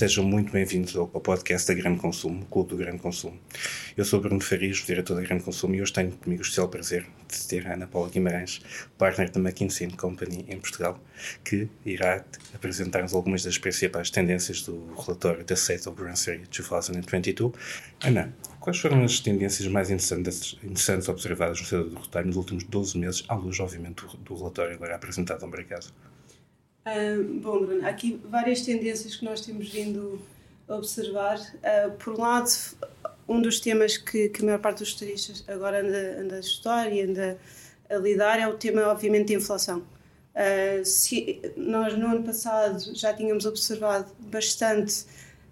Sejam muito bem-vindos ao podcast da Grande Consumo, Clube do Grande Consumo. Eu sou Bruno Farias, diretor da Grande Consumo, e hoje tenho comigo o especial prazer de ter a Ana Paula Guimarães, partner da McKinsey Company em Portugal, que irá apresentar-nos algumas das principais tendências do relatório da State of Grocery 2022. Ana, quais foram as tendências mais interessantes, interessantes observadas no setor do retalho nos últimos 12 meses, à luz, obviamente, do, do relatório agora apresentado ao mercado? Uh, bom, Bruno, há aqui várias tendências que nós temos vindo a observar. Uh, por um lado, um dos temas que, que a maior parte dos turistas agora anda, anda a estudar e anda a lidar é o tema, obviamente, da inflação. Uh, se, nós, no ano passado, já tínhamos observado bastante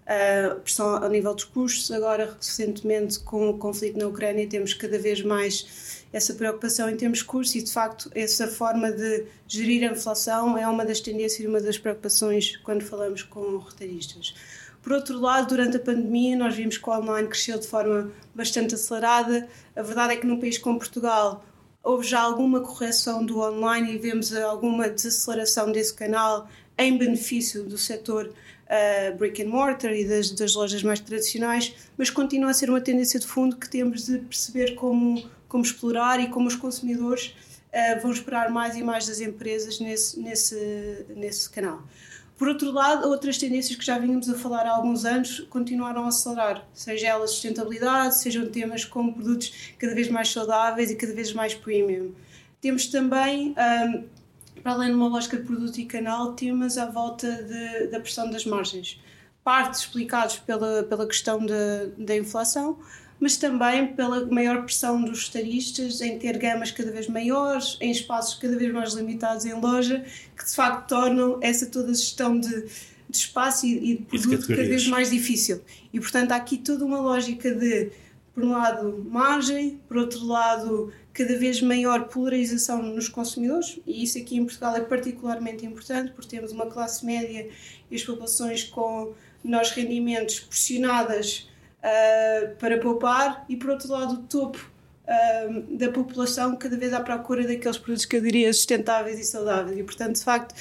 uh, pressão ao nível dos custos, agora, recentemente, com o conflito na Ucrânia, temos cada vez mais essa preocupação em termos de custos e, de facto, essa forma de gerir a inflação é uma das tendências e uma das preocupações quando falamos com retalhistas. Por outro lado, durante a pandemia, nós vimos que o online cresceu de forma bastante acelerada. A verdade é que num país como Portugal houve já alguma correção do online e vemos alguma desaceleração desse canal em benefício do setor uh, brick and mortar e das, das lojas mais tradicionais, mas continua a ser uma tendência de fundo que temos de perceber como como explorar e como os consumidores uh, vão esperar mais e mais das empresas nesse, nesse, nesse canal. Por outro lado, outras tendências que já vínhamos a falar há alguns anos continuaram a acelerar, seja ela sustentabilidade, sejam temas como produtos cada vez mais saudáveis e cada vez mais premium. Temos também, um, para além de uma lógica de produto e canal, temas à volta de, da pressão das margens. Parte explicados pela, pela questão da inflação, mas também pela maior pressão dos estaristas em ter gamas cada vez maiores, em espaços cada vez mais limitados em loja, que de facto tornam essa toda a gestão de, de espaço e, e de produto cada vez mais difícil. E portanto há aqui toda uma lógica de, por um lado, margem, por outro lado, cada vez maior polarização nos consumidores, e isso aqui em Portugal é particularmente importante, porque temos uma classe média e as populações com menores rendimentos pressionadas uh, para poupar e, por outro lado, o topo uh, da população cada vez à procura daqueles produtos que eu diria sustentáveis e saudáveis. E, portanto, de facto,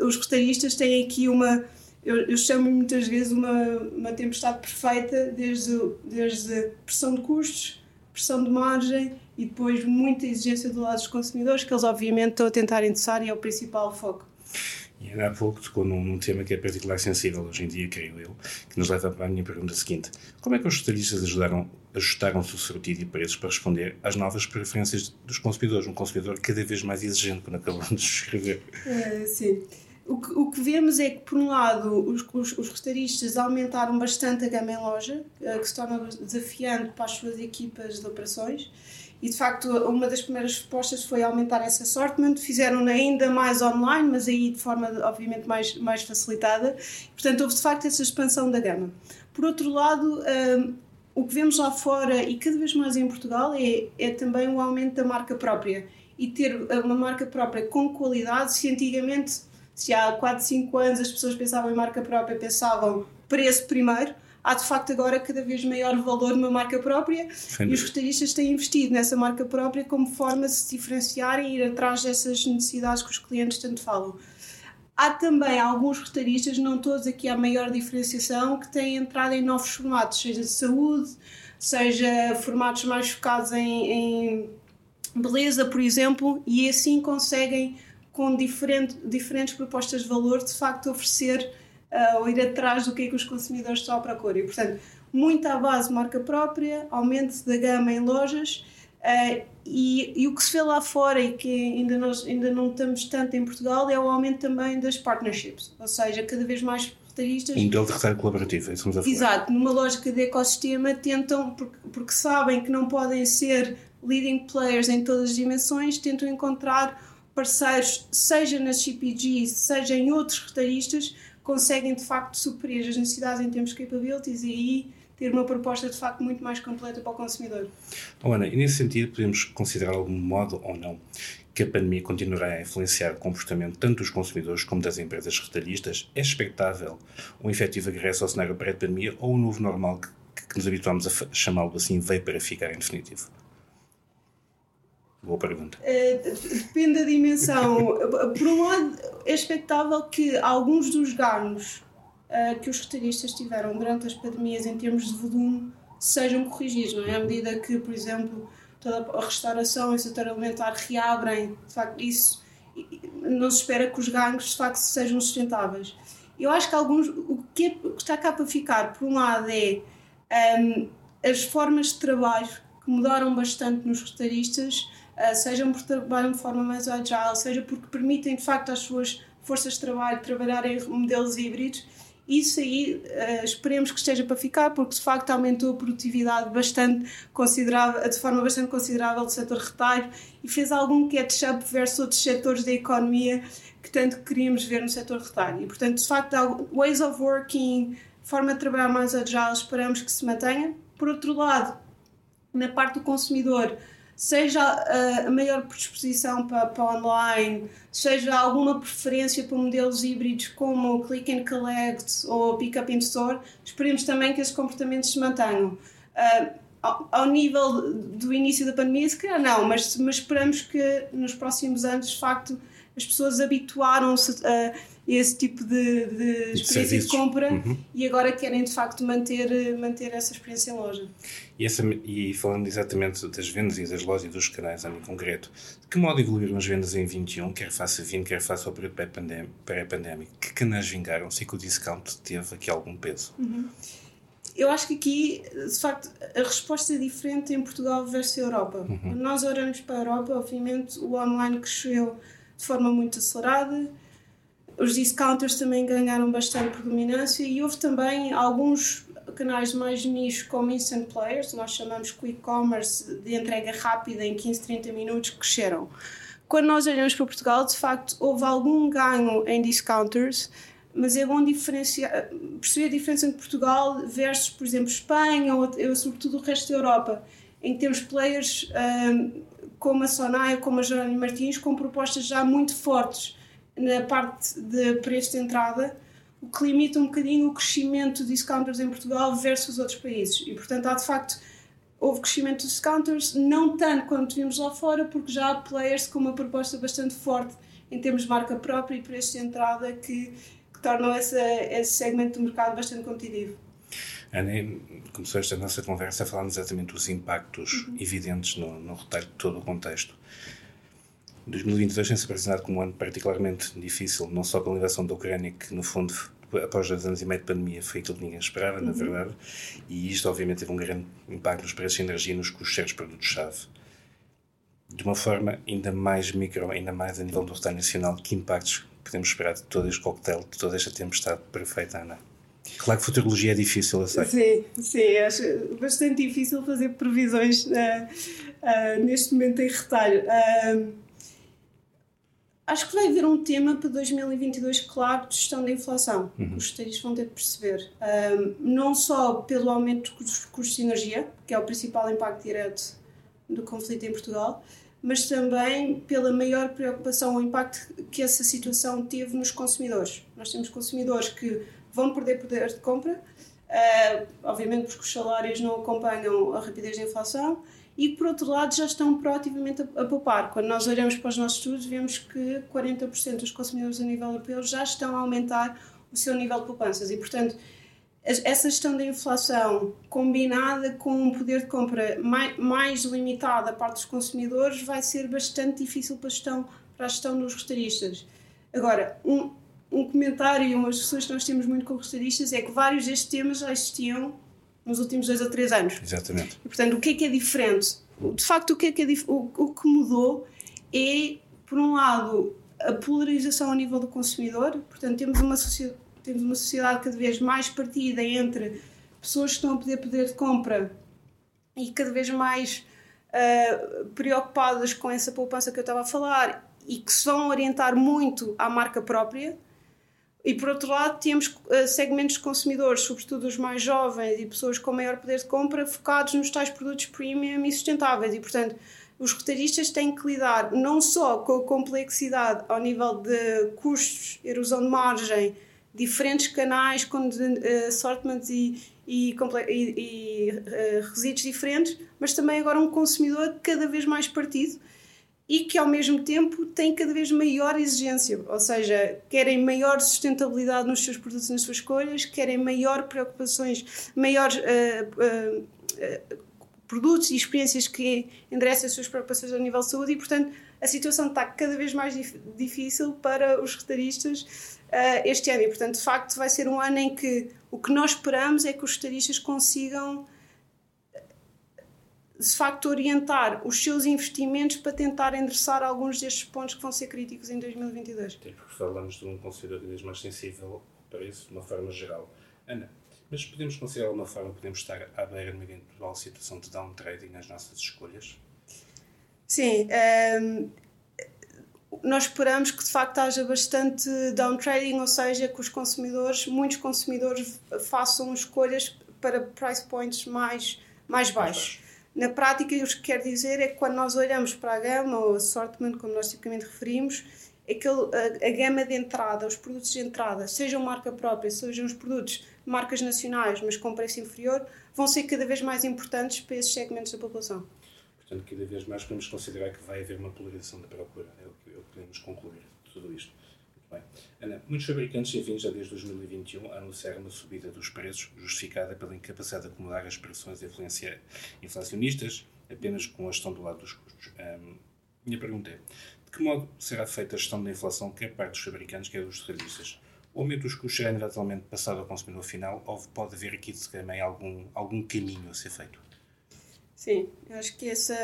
os retalhistas têm aqui uma. Eu, eu chamo muitas vezes uma, uma tempestade perfeita, desde, desde pressão de custos, pressão de margem e depois muita exigência do lado dos consumidores, que eles obviamente estão a tentar endossar e é o principal foco. E ainda há pouco tocou num, num, tema que é particular sensível hoje em dia, creio eu, que nos leva para a minha pergunta seguinte. Como é que os estadistas ajudaram, ajustaram-se o sortido e preços para responder às novas preferências dos consumidores? Um consumidor cada vez mais exigente, quando acabamos de escrever. É, sim. O que, o que, vemos é que, por um lado, os, os, os aumentaram bastante a gama em loja, eh, que se torna desafiante para as suas equipas de operações. E de facto uma das primeiras respostas foi aumentar esse assortment, fizeram ainda mais online, mas aí de forma obviamente mais, mais facilitada, portanto houve de facto essa expansão da gama. Por outro lado, um, o que vemos lá fora e cada vez mais em Portugal é, é também o aumento da marca própria. E ter uma marca própria com qualidade, se antigamente, se há 4, 5 anos as pessoas pensavam em marca própria, pensavam preço primeiro, há de facto agora cada vez maior valor numa marca própria Sim. e os retalhistas têm investido nessa marca própria como forma de se diferenciarem e ir atrás dessas necessidades que os clientes tanto falam. Há também alguns retalhistas, não todos aqui há maior diferenciação, que têm entrado em novos formatos, seja de saúde, seja formatos mais focados em, em beleza, por exemplo, e assim conseguem, com diferente, diferentes propostas de valor, de facto oferecer uh, ou ir atrás do que é que os consumidores estão à procura. E, portanto, muito à base marca própria, aumento da gama em lojas uh, e, e, o que se vê lá fora e que ainda, nós, ainda não estamos tanto em Portugal é o aumento também das partnerships, ou seja, cada vez mais retalhistas. Um modelo de retalho colaborativo, é isso falar. Exato, numa lógica de ecossistema tentam, porque, porque sabem que não podem ser leading players em todas as dimensões, tentam encontrar parceiros, seja nas CPGs, seja em outros retalhistas, conseguem de facto suprir as necessidades em termos de capabilities e aí ter uma proposta de facto muito mais completa para o consumidor. Oh, Ana, e nesse sentido podemos considerar algum modo ou não que a pandemia continuará a influenciar o comportamento tanto dos consumidores como das empresas retalhistas? É expectável um efetivo regresso ao cenário pré-pandemia ou o novo normal que, que nos habituamos a chamá-lo assim veio para ficar em definitivo? Boa pergunta. Uh, depende da dimensão. Por um lado, é expectável que alguns dos ganhos uh, que os retalhistas tiveram durante as pandemias em termos de volume sejam corrigidos, não é? À medida que, por exemplo, toda a restauração e o setor alimentar reabrem, de facto, isso não se espera que os ganhos de facto sejam sustentáveis. Eu acho que alguns, o que, é, o que está cá para ficar, por um lado, é um, as formas de trabalho que mudaram bastante nos retalhistas, uh, sejam por trabalham de forma mais agile, seja porque permitem de facto às suas forças de trabalho trabalharem em modelos híbridos isso aí uh, esperemos que esteja para ficar, porque de facto aumentou a produtividade bastante considerável, de forma bastante considerável do setor retalho e fez algum catch-up versus outros setores da economia que tanto queríamos ver no setor retalho. E portanto, de facto, ways of working, forma de trabalhar mais agile, esperamos que se mantenha. Por outro lado, na parte do consumidor, seja a, a maior predisposição para, para online, seja alguma preferência para modelos híbridos como click and collect ou pick up in store, esperemos também que esses comportamentos se mantenham. Uh, ao, nível do início da pandemia, se calhar não, mas, mas esperamos que nos próximos anos, de facto, as pessoas habituaram-se a esse tipo de, de experiência de, de compra uhum. e agora querem de facto manter, manter essa experiência em loja. E, essa, e falando exatamente das vendas e das lojas e dos canais em concreto, de que modo evoluíram as vendas em 21, quer face a 20, quer face ao período pré-pandémico? Que canais vingaram? Se que o discount teve aqui algum peso? Uhum. Eu acho que aqui, de facto, a resposta é diferente em Portugal versus a Europa. Uhum. Nós olhamos para a Europa, obviamente o online cresceu de forma muito acelerada, os discounters também ganharam bastante predominância e houve também alguns canais mais nichos como Instant Players, nós chamamos Quick Commerce, de entrega rápida em 15, 30 minutos, que cresceram. Quando nós olhamos para Portugal, de facto, houve algum ganho em discounters, mas é bom diferenciar, perceber a diferença entre Portugal versus, por exemplo, Espanha ou, ou sobretudo o resto da Europa. Em termos players um, como a Sonaia, como a Jerónimo Martins, com propostas já muito fortes na parte de preço de entrada, o que limita um bocadinho o crescimento de discounters em Portugal versus os outros países. E, portanto, há de facto, houve crescimento de discounters, não tanto quanto vimos lá fora, porque já há players com uma proposta bastante forte em termos de marca própria e preço de entrada que, que tornam essa, esse segmento do mercado bastante competitivo. Ana, começou esta nossa conversa falar exatamente dos impactos uhum. evidentes no, no retalho de todo o contexto. 2022 tem-se apresentado como um ano particularmente difícil, não só pela invasão da Ucrânia, que no fundo, após dois anos e meio de pandemia, foi aquilo que ninguém esperava, uhum. na verdade, e isto obviamente teve um grande impacto nos preços de energia e nos custos de certos produtos-chave. De uma forma ainda mais micro, ainda mais a nível do retalho nacional, que impactos podemos esperar de todo este coquetel, de toda esta tempestade perfeita, Ana? Claro que futurologia é difícil, eu sei. Sim, sim, acho bastante difícil fazer previsões uh, uh, neste momento em retalho. Uh, acho que vai haver um tema para 2022 claro de gestão da inflação. Uhum. Os estatísticos vão ter de perceber. não só pelo aumento dos custos de energia, que é o principal impacto direto do conflito em Portugal, mas também pela maior preocupação, o impacto que essa situação teve nos consumidores. Nós temos consumidores que vão perder poder de compra, uh, obviamente porque os salários não acompanham a rapidez da inflação, e por outro lado já estão proativamente a, a poupar. Quando nós olhamos para os nossos estudos, vemos que 40% dos consumidores a nível europeu já estão a aumentar o seu nível de poupanças e, portanto, essa gestão da inflação combinada com um poder de compra mais, mais limitado da parte dos consumidores vai ser bastante difícil para a gestão, para a gestão dos restauristas. Agora, um, um comentário e umas discussões que nós temos muito com restauristas é que vários destes temas já existiam nos últimos dois ou três anos. Exatamente. E, portanto, o que é que é diferente? De facto, o que é que é o, o que mudou é, por um lado, a polarização a nível do consumidor. Portanto, temos uma sociedade, temos uma sociedade cada vez mais partida entre pessoas que estão a poder poder de compra e cada vez mais uh, preocupadas com essa poupança que eu estava a falar e que se vão orientar muito à marca própria e por outro lado, temos uh, segmentos de consumidores, sobretudo os mais jovens e pessoas com maior poder de compra, focados nos tais produtos premium e sustentáveis. E, portanto, os retalhistas têm que lidar não só com a complexidade ao nível de custos, erosão de margem, diferentes canais com uh, assortments e, e, e, e uh, resíduos diferentes, mas também agora um consumidor cada vez mais partido e que ao mesmo tempo têm cada vez maior exigência, ou seja, querem maior sustentabilidade nos seus produtos nas suas escolhas, querem maior preocupações, maiores uh, uh, uh, produtos e experiências que endereçam as suas preocupações a nível de saúde e, portanto, a situação está cada vez mais dif difícil para os retaristas este ano. E, portanto, de facto vai ser um ano em que o que nós esperamos é que os retaristas consigam de facto orientar os seus investimentos para tentar endereçar alguns destes pontos que vão ser críticos em 2022. Sim, porque falamos de um consumidor cada vez mais sensível para isso, de uma forma geral. Ana, mas podemos considerar uma forma, podemos estar à beira de uma eventual situação de downtrading nas nossas escolhas? Sim. Um, ehm, nós esperamos que de facto haja bastante downtrading, ou seja, que os consumidores, muitos consumidores façam escolhas para price points mais, mais baixos. Na prática, o que quer dizer é que quando nós olhamos para a gama, ou assortment, como nós tipicamente referimos, aquele, a, a gama de entrada, os produtos de entrada, sejam marca própria, sejam os produtos marcas nacionais, mas com preço inferior, vão ser cada vez mais importantes para esses segmentos da população. Portanto, cada vez mais podemos considerar que vai haver uma polarização da procura, é o que, é podemos concluir de tudo isto. Bem. Ana, muitos fabricantes, enfim, já desde 2021 anunciaram uma subida dos preços justificada pela incapacidade de acumular as pressões inflacionistas apenas com a gestão do lado dos custos. Um, minha pergunta é, de que modo será feita a gestão da inflação quer parte dos fabricantes, quer dos serviços? O aumento dos custos será eventualmente passado ao consumidor final ou pode haver aqui também algum, algum caminho a ser feito? Sim, acho que essa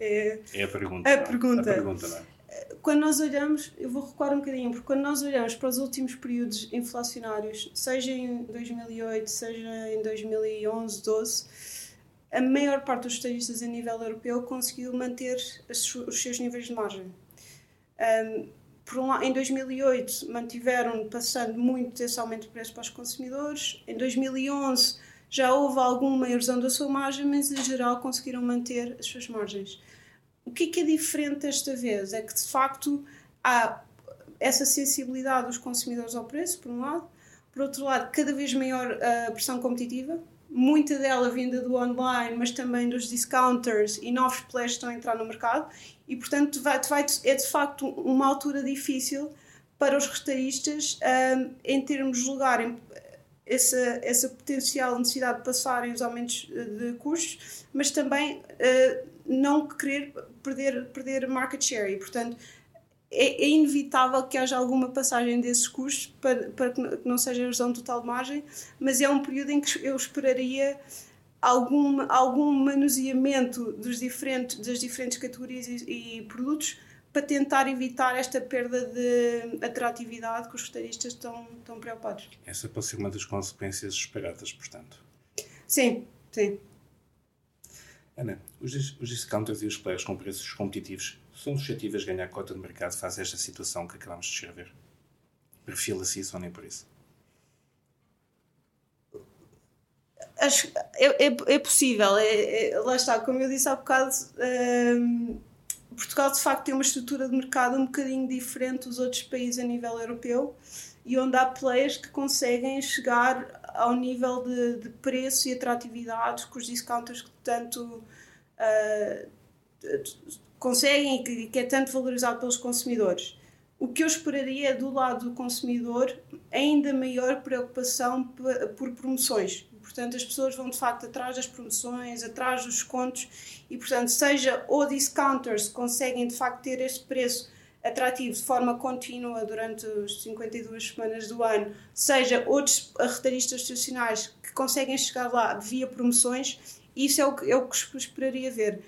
é, é a pergunta. A, pergunta. A pergunta não é? Quando nós olhamos, eu vou recuar um bocadinho, porque quando nós olhamos para os últimos períodos inflacionários, seja em 2008, seja em 2011, 12, a maior parte dos estadistas a nível europeu conseguiu manter os seus níveis de margem. Um, por um, em 2008 mantiveram passando muito esse aumento de preço para os consumidores. Em 2011 já houve alguma erosão da sua margem, mas em geral conseguiram manter as suas margens. O que é que é diferente desta vez? É que de facto há essa sensibilidade dos consumidores ao preço, por um lado, por outro lado, cada vez maior a pressão competitiva, muita dela vinda do online, mas também dos discounters e novos players estão a entrar no mercado, e portanto vai, vai, é de facto uma altura difícil para os retalhistas um, em termos de lugar em, essa, essa potencial necessidade de passarem os aumentos de custos, mas também uh, não querer perder, perder market share e, portanto, é, é, inevitável que haja alguma passagem desses custos para, para que não seja a erosão total de margem, mas é um período em que eu esperaria algum, algum manuseamento dos diferentes, das diferentes categorias e, e produtos para tentar evitar esta perda de atratividade que os retalhistas estão, estão preocupados. Essa pode ser uma das consequências esperadas, portanto. Sim, sim. Ana, os, os discounters e os players com preços competitivos são suscetíveis a ganhar cota de mercado face a esta situação que acabamos de descrever? Perfila-se isso ou nem por isso? Acho, é, é, é possível, é, é, lá está, como eu disse há bocado, hum, Portugal de facto tem uma estrutura de mercado um bocadinho diferente dos outros países a nível europeu e onde há players que conseguem chegar ao nível de, de preço e atratividade que os discounters que tanto uh, conseguem e que, que, é tanto valorizado pelos consumidores. O que eu esperaria é do lado do consumidor ainda maior preocupação por promoções. Portanto, as pessoas vão de facto atrás das promoções, atrás dos descontos e, portanto, seja ou discounters conseguem de facto ter este preço atrativo de forma contínua durante as 52 semanas do ano, seja outros retalhistas institucionais que conseguem chegar lá via promoções, isso é o que, é que esperaria ver.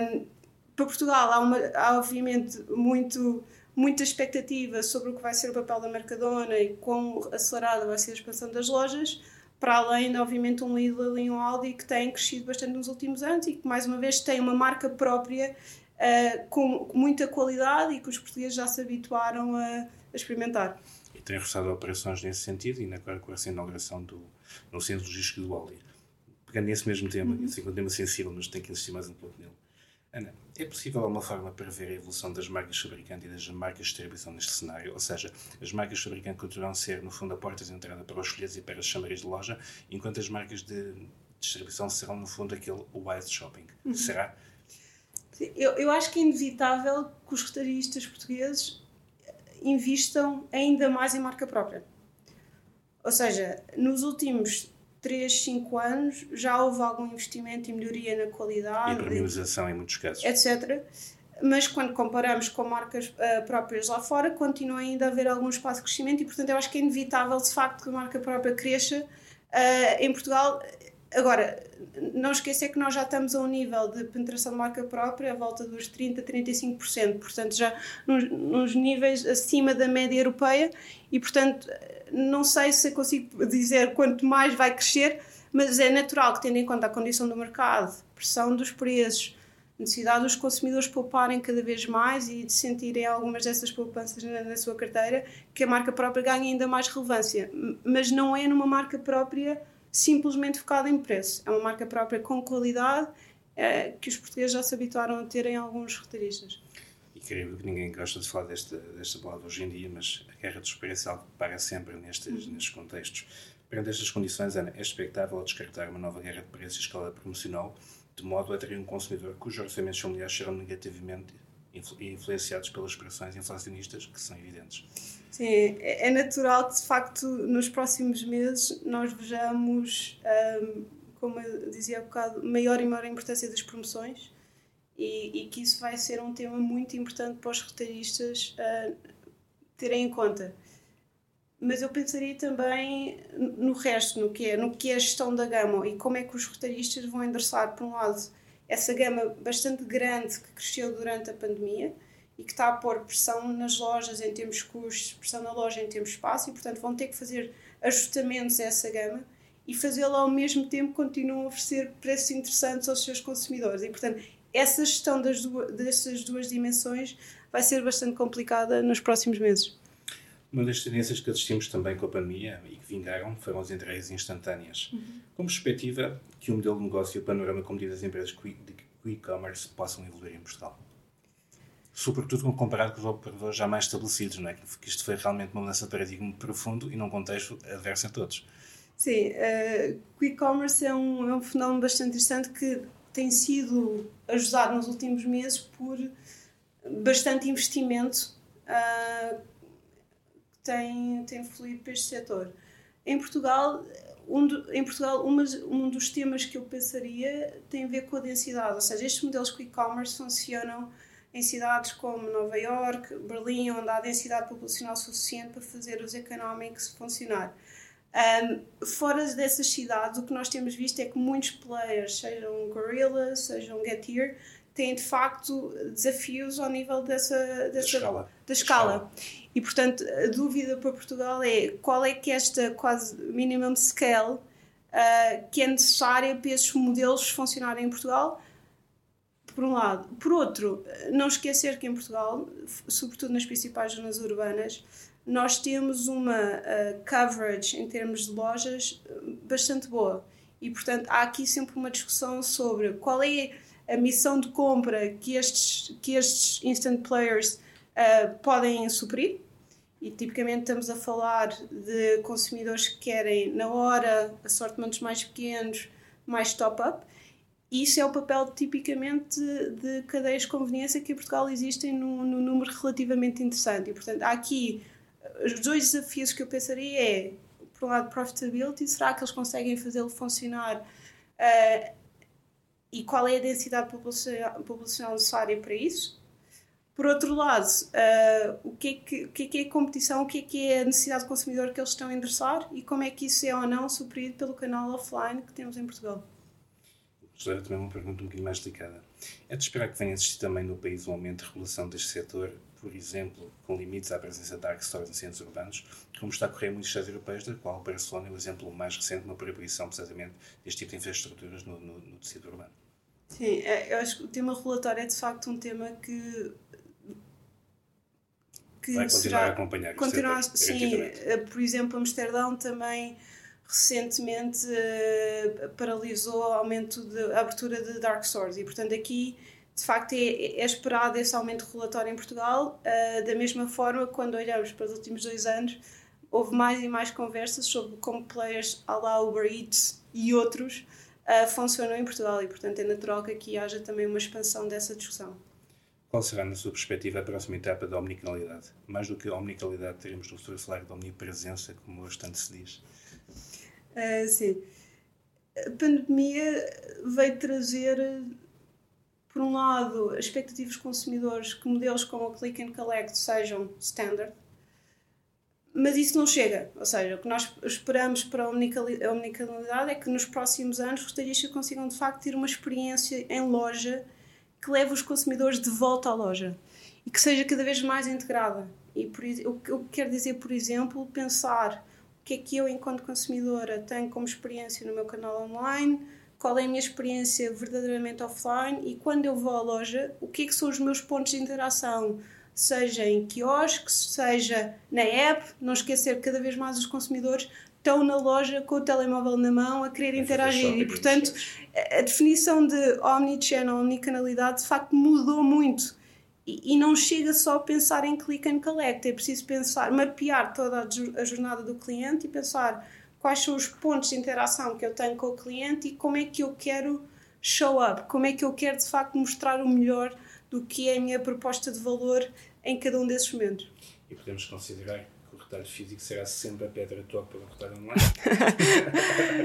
Um, para Portugal há, uma, há obviamente muito, muita expectativa sobre o que vai ser o papel da Mercadona e quão acelerada vai ser a expansão das lojas, para além de, obviamente, um Lidl e um Aldi que têm crescido bastante nos últimos anos e que, mais uma vez, têm uma marca própria uh, com muita qualidade e que os portugueses já se habituaram a, a experimentar. E tem reforçado operações nesse sentido, e agora com essa inauguração do, no centro logístico do Aldi. Pegando nesse mesmo tema, uhum. assim, um tema sensível, mas tem que insistir mais um pouco nele. Ana, é possível alguma forma prever a evolução das marcas fabricantes e das marcas de distribuição neste cenário? Ou seja, as marcas fabricantes continuarão a ser, no fundo, a porta de entrada para os folhetos e para as chamaris de loja, enquanto as marcas de distribuição serão, no fundo, aquele wide shopping. Uhum. Será? Eu, eu acho que é inevitável que os retalhistas portugueses investam ainda mais em marca própria. Ou seja, nos últimos 3, 5 anos já houve algum investimento e melhoria na qualidade. E premiumização em muitos casos. Etc. Mas quando comparamos com marcas uh, próprias lá fora, continua ainda a haver algum espaço de crescimento e, portanto, eu acho que é inevitável, de facto, que a marca própria cresça. Uh, em Portugal, Agora, não esquecer que nós já estamos a um nível de penetração de marca própria à volta dos 30%, 35%, portanto, já nos, nos, níveis acima da média europeia, e portanto, não sei se consigo dizer quanto mais vai crescer, mas é natural que, tendo em conta a condição do mercado, pressão dos preços, necessidade dos consumidores pouparem cada vez mais e de sentirem algumas dessas poupanças na, na sua carteira, que a marca própria ganhe ainda mais relevância. Mas não é numa marca própria simplesmente focada em preço. É uma marca própria com qualidade é, que os portugueses já se habituaram a ter em alguns. E creio que ninguém gosta de falar desta, desta palavra hoje em dia, mas a guerra dos preços é algo que para sempre nestes, uhum. nestes contextos. Perante estas condições, Ana, é expectável descartar uma nova guerra de preços em escala promocional, de modo a atrair um consumidor cujos orçamentos familiares serão negativamente influenciados pelas pressões inflacionistas que são evidentes. Sim, é, é natural que de facto nos próximos meses nós vejamos, um, como eu dizia há bocado, maior e maior importância das promoções e, e, que isso vai ser um tema muito importante para os retalhistas uh, terem em conta. Mas eu pensaria também no resto, no que é, no que é a gestão da gama e como é que os retalhistas vão endereçar, por um lado, essa gama bastante grande que cresceu durante a pandemia e que está a pôr pressão nas lojas em termos de custos, pressão na loja em termos de espaço e, portanto, vão ter que fazer ajustamentos a essa gama e fazê-lo ao mesmo tempo continuam a oferecer preços interessantes aos seus consumidores. E, portanto, essa gestão das duas, dessas duas dimensões vai ser bastante complicada nos próximos meses. Uma das tendências que assistimos também com a pandemia e que vingaram foram as entregas instantâneas. Uhum. Como perspectiva que o modelo de negócio e o panorama como diz as empresas de e-commerce possam evoluir em Portugal? Sobretudo comparado com os operadores já mais estabelecidos, não é? Que isto foi realmente uma mudança de paradigma profundo e num contexto adverso a todos. Sim, uh, o e-commerce é um, é um fenómeno bastante interessante que tem sido ajudado nos últimos meses por bastante investimento uh, que tem, tem fluído para este setor. Em Portugal, um do, em Portugal um dos temas que eu pensaria tem a ver com a densidade, ou seja, estes modelos de e-commerce funcionam em cidades como Nova York, Berlim, onde há densidade populacional suficiente para fazer os economics funcionar. Um, fora dessas cidades, o que nós temos visto é que muitos players, sejam Gorilla, sejam Getir, têm de facto desafios ao nível dessa, dessa escala. da escala. E portanto, a dúvida para Portugal é qual é que esta quase minimum scale uh, que é necessária para esses modelos funcionarem em Portugal por um lado. Por outro, não esquecer que em Portugal, sobretudo nas principais zonas urbanas, nós temos uma uh, coverage em termos de lojas bastante boa. E, portanto, há aqui sempre uma discussão sobre qual é a missão de compra que estes, que estes instant players uh, podem suprir. E tipicamente estamos a falar de consumidores que querem, na hora, assortimentos mais pequenos, mais top-up isso é o papel tipicamente de, cadeias de conveniência que em Portugal existem num, num número relativamente interessante. E, portanto, há aqui os dois desafios que eu pensaria é, por um lado, profitability, será que eles conseguem fazê-lo funcionar uh, e qual é a densidade populacional necessária para isso? Por outro lado, uh, o, que é que, o que é que é a competição, o que é que é a necessidade do consumidor que eles estão a endereçar e como é que isso é ou não suprido pelo canal offline que temos em Portugal? Era também uma pergunta um bocadinho mais delicada. É de esperar que venha a existir também no país um aumento de regulação deste setor, por exemplo, com limites à presença de dark stores em centros urbanos, como está a ocorrer em muitos estados europeus, da qual Barcelona é o exemplo mais recente na proibição, precisamente, deste tipo de infraestruturas no, no, no tecido urbano. Sim, é, eu acho que o tema relatório é de facto um tema que que vai continuar será, a acompanhar. Continuar, sim, eh, por exemplo, Amsterdão também recentemente uh, paralisou o aumento de abertura de dark stores e portanto aqui de facto é, é esperado esse aumento regulatório em Portugal uh, da mesma forma quando olhamos para os últimos dois anos houve mais e mais conversas sobre como players à la Uber Eats e outros uh, funcionam em Portugal e, portanto, é natural que aqui haja também uma expansão dessa discussão. Qual será, na sua perspectiva, a próxima etapa da omnicanalidade? Mais do que a omnicanalidade, teremos no futuro a falar de omnipresença, como bastante se diz. Sim. A pandemia veio trazer, por um lado, a expectativa dos consumidores que modelos como o Click and Collect sejam standard, mas isso não chega. Ou seja, o que nós esperamos para a omnicanalidade é que nos próximos anos os retalhistas consigam de facto ter uma experiência em loja que leve os consumidores de volta à loja e que seja cada vez mais integrada. E por, o que eu quero dizer, por exemplo, pensar que é que eu, enquanto consumidora, tenho como experiência no meu canal online, qual é a minha experiência verdadeiramente offline e quando eu vou à loja, o que é que são os meus pontos de interação? Seja em quiosques, seja na app, não esquecer que cada vez mais os consumidores estão na loja com o telemóvel na mão a querer é interagir. e portanto a definição de omnichannel, omnicanalidade de facto mudou muito e, e, não chega só a pensar em click and collect, é preciso pensar, mapear toda a jornada do cliente e pensar quais são os pontos de interação que eu tenho com o cliente e como é que eu quero show up, como é que eu quero de facto mostrar o melhor do que é a minha proposta de valor em cada um desses momentos. E podemos considerar que o retalho físico será sempre a pedra topa do retalho online?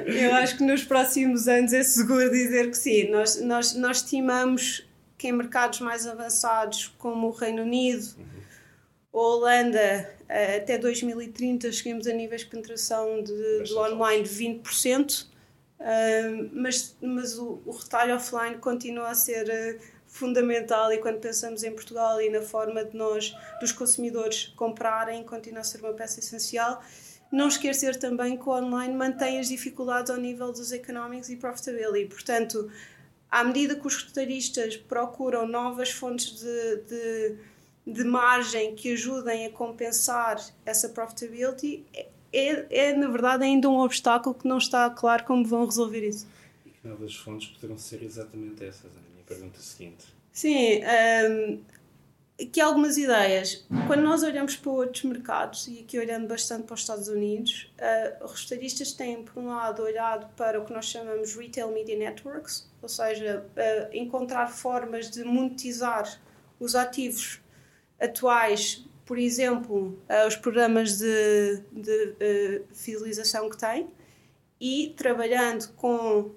Eu acho que nos próximos anos é seguro dizer que sim. Nós, nós, nós estimamos que em mercados mais avançados, como o Reino Unido, uhum. ou Holanda, eh, até 2030 cheguemos a níveis de penetração de, do online de 20%, uh, mas, mas o, o retalho offline continua a ser uh, fundamental e quando pensamos em Portugal e na forma de nós, dos consumidores, comprarem, continua a ser uma peça essencial. Não esquecer também que o online mantém as dificuldades ao nível dos economics e profitability. Portanto, à medida que os retalhistas procuram novas fontes de, de, de margem que ajudem a compensar essa profitability, é, é, na verdade ainda um obstáculo que não está claro como vão resolver isso. E que novas fontes poderão ser exatamente essas, pergunta seguinte. Sim, um, aqui algumas ideias. Quando nós olhamos para outros mercados, e aqui olhando bastante para os Estados Unidos, uh, os retalhistas têm, por um lado, olhado para o que nós chamamos Retail Media Networks, ou seja, uh, encontrar formas de monetizar os ativos atuais, por exemplo, uh, os programas de, de fidelização que têm e trabalhando com uh,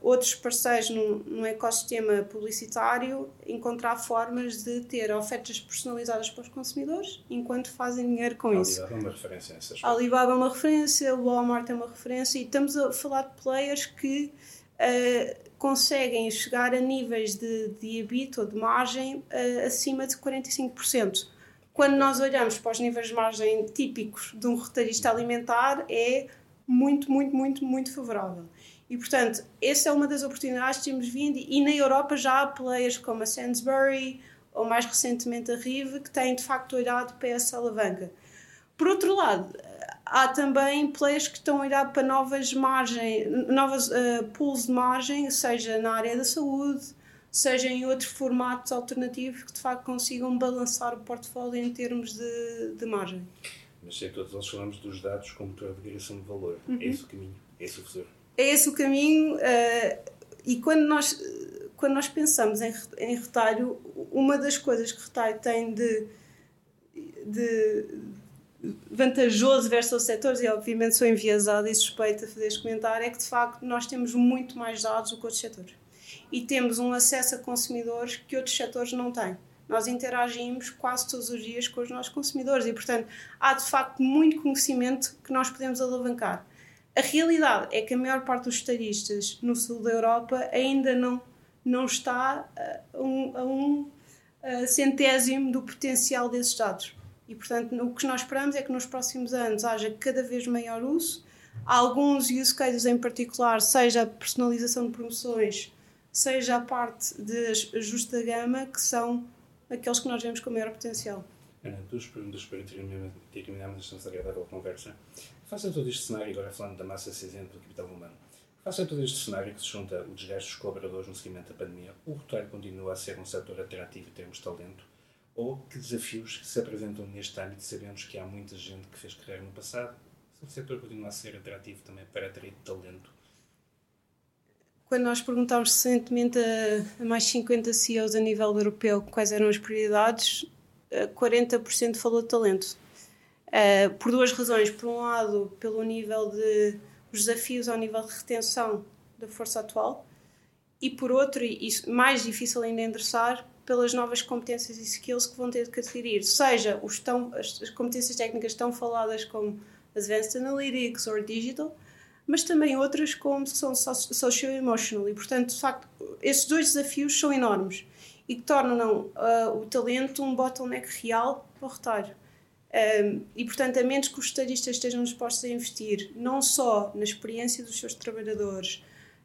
outros parceiros no, ecossistema publicitário, encontrar formas de ter ofertas personalizadas para os consumidores enquanto fazem dinheiro com Alibaba isso. Alibaba é uma referência nessa aspecto. Alibaba é uma referência, o Walmart é uma referência e estamos a falar de players que uh, conseguem chegar a níveis de, de EBIT ou de margem uh, acima de 45%. Quando nós olhamos para os níveis de margem típicos de um retalhista alimentar, é muito, muito, muito, muito favorável. E, portanto, essa é uma das oportunidades que temos vindo. E na Europa já há players como a Sainsbury ou mais recentemente a Rive que têm de facto olhado para essa alavanca. Por outro lado, há também players que estão a olhar para novas margens, novas uh, pools de margem, seja na área da saúde, seja em outros formatos alternativos que de facto consigam balançar o portfólio em termos de, de margem. Mas em todos nós falamos dos dados como motor de agregação de valor. É uhum. É esse o caminho, é esse o futuro. É esse o caminho uh, e quando nós, quando nós pensamos em, em retalho, uma das coisas que retalho tem de, de vantajoso versus os setores, e obviamente sou enviesada e suspeita a fazer este comentário, é que de facto nós temos muito mais dados do que outros setores. E temos um acesso a consumidores que outros setores não têm nós interagimos quase todos os dias com os nossos consumidores e, portanto, há de facto muito conhecimento que nós podemos alavancar. A realidade é que a maior parte dos estadistas no sul da Europa ainda não, não está a um, a um a centésimo do potencial desses dados. E, portanto, o que nós esperamos é que nos próximos anos haja cada vez maior uso. Alguns use cases em particular, seja a personalização de promoções, seja a parte de ajuste da gama, que são aqueles que nós vemos com maior potencial. Ana, duas perguntas para terminarmos esta agradável conversa. Faça todo este cenário, agora falando da massa cinzenta do capital humano, faça todo este cenário que se junta o desgaste dos colaboradores no seguimento da pandemia, o retalho continua a ser um setor atrativo em termos de talento, ou que desafios se apresentam neste âmbito? Sabemos que há muita gente que fez carreira no passado, se o setor continua a ser atrativo também para atrair talento quando nós perguntámos recentemente a, a mais 50 CEOs a nível europeu quais eram as prioridades, 40% falou de talento. Uh, por duas razões. Por um lado, pelo nível de os desafios ao nível de retenção da força atual, e por outro, e mais difícil ainda endereçar, pelas novas competências e skills que vão ter que adquirir. Seja tão, as competências técnicas tão faladas como Advanced Analytics ou Digital, mas também outras como são Social-Emotional. E, portanto, de facto, esses dois desafios são enormes e que tornam uh, o talento um bottleneck real para o retalho. Um, e, portanto, a menos que os estadistas estejam dispostos a investir não só na experiência dos seus trabalhadores,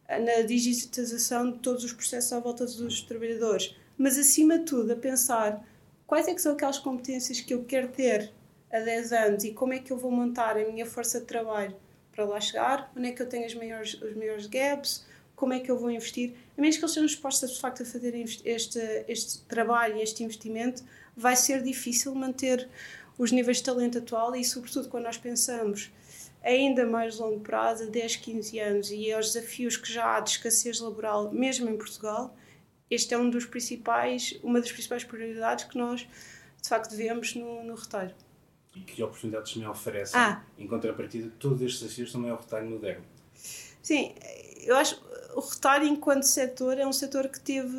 na digitalização de todos os processos à volta dos trabalhadores, mas acima de tudo a pensar quais é que são aquelas competências que eu quero ter a 10 anos e como é que eu vou montar a minha força de trabalho para lá chegar, onde é que eu tenho as maiores, os maiores gaps, como é que eu vou investir, a menos que eles sejam dispostos de facto a fazer este, este trabalho e este investimento, vai ser difícil manter os níveis de talento atual e sobretudo quando nós pensamos ainda mais longo prazo, 10, 15 anos, e aos desafios que já há de escassez laboral, mesmo em Portugal, este é um dos principais, uma das principais prioridades que nós, de facto, vemos no, no retalho. E que oportunidades me oferecem, ah. em contrapartida, todos estes desafios também ao retalho moderno? Sim, eu acho o retalho, enquanto setor, é um setor que teve,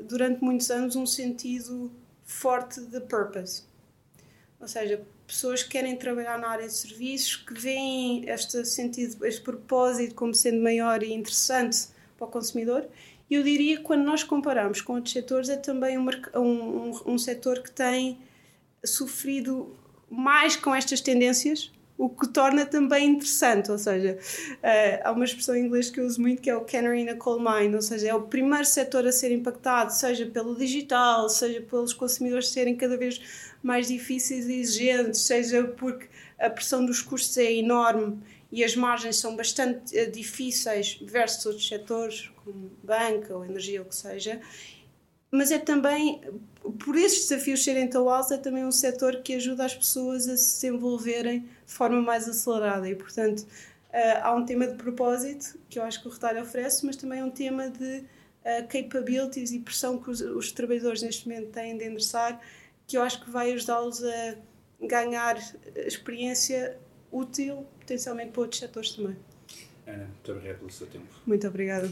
durante muitos anos, um sentido forte de purpose. Ou seja, pessoas que querem trabalhar na área de serviços, que veem este sentido, este propósito como sendo maior e interessante para o consumidor e eu diria que quando nós comparamos com outros setores, é também um, um, um setor que tem sofrido mais com estas tendências, o que torna também interessante. Ou seja, uh, há uma expressão em inglês que eu uso muito que é o canary in a coal mine, ou seja, é o primeiro setor a ser impactado, seja pelo digital, seja pelos consumidores serem cada vez mais difíceis e exigentes, seja porque a pressão dos custos é enorme e as margens são bastante uh, difíceis versus outros setores, como banca ou energia, ou o que seja. Mas é também, por esses desafios serem tão altos, é também um setor que ajuda as pessoas a se desenvolverem de forma mais acelerada. E, portanto, uh, há um tema de propósito que eu acho que o retalho oferece, mas também um tema de uh, capabilities e pressão que os, os trabalhadores neste momento têm de endereçar, que eu acho que vai ajudá-los a ganhar experiência útil potencialmente para outros setores também. Ana, muito obrigado pelo seu tempo. Muito obrigada.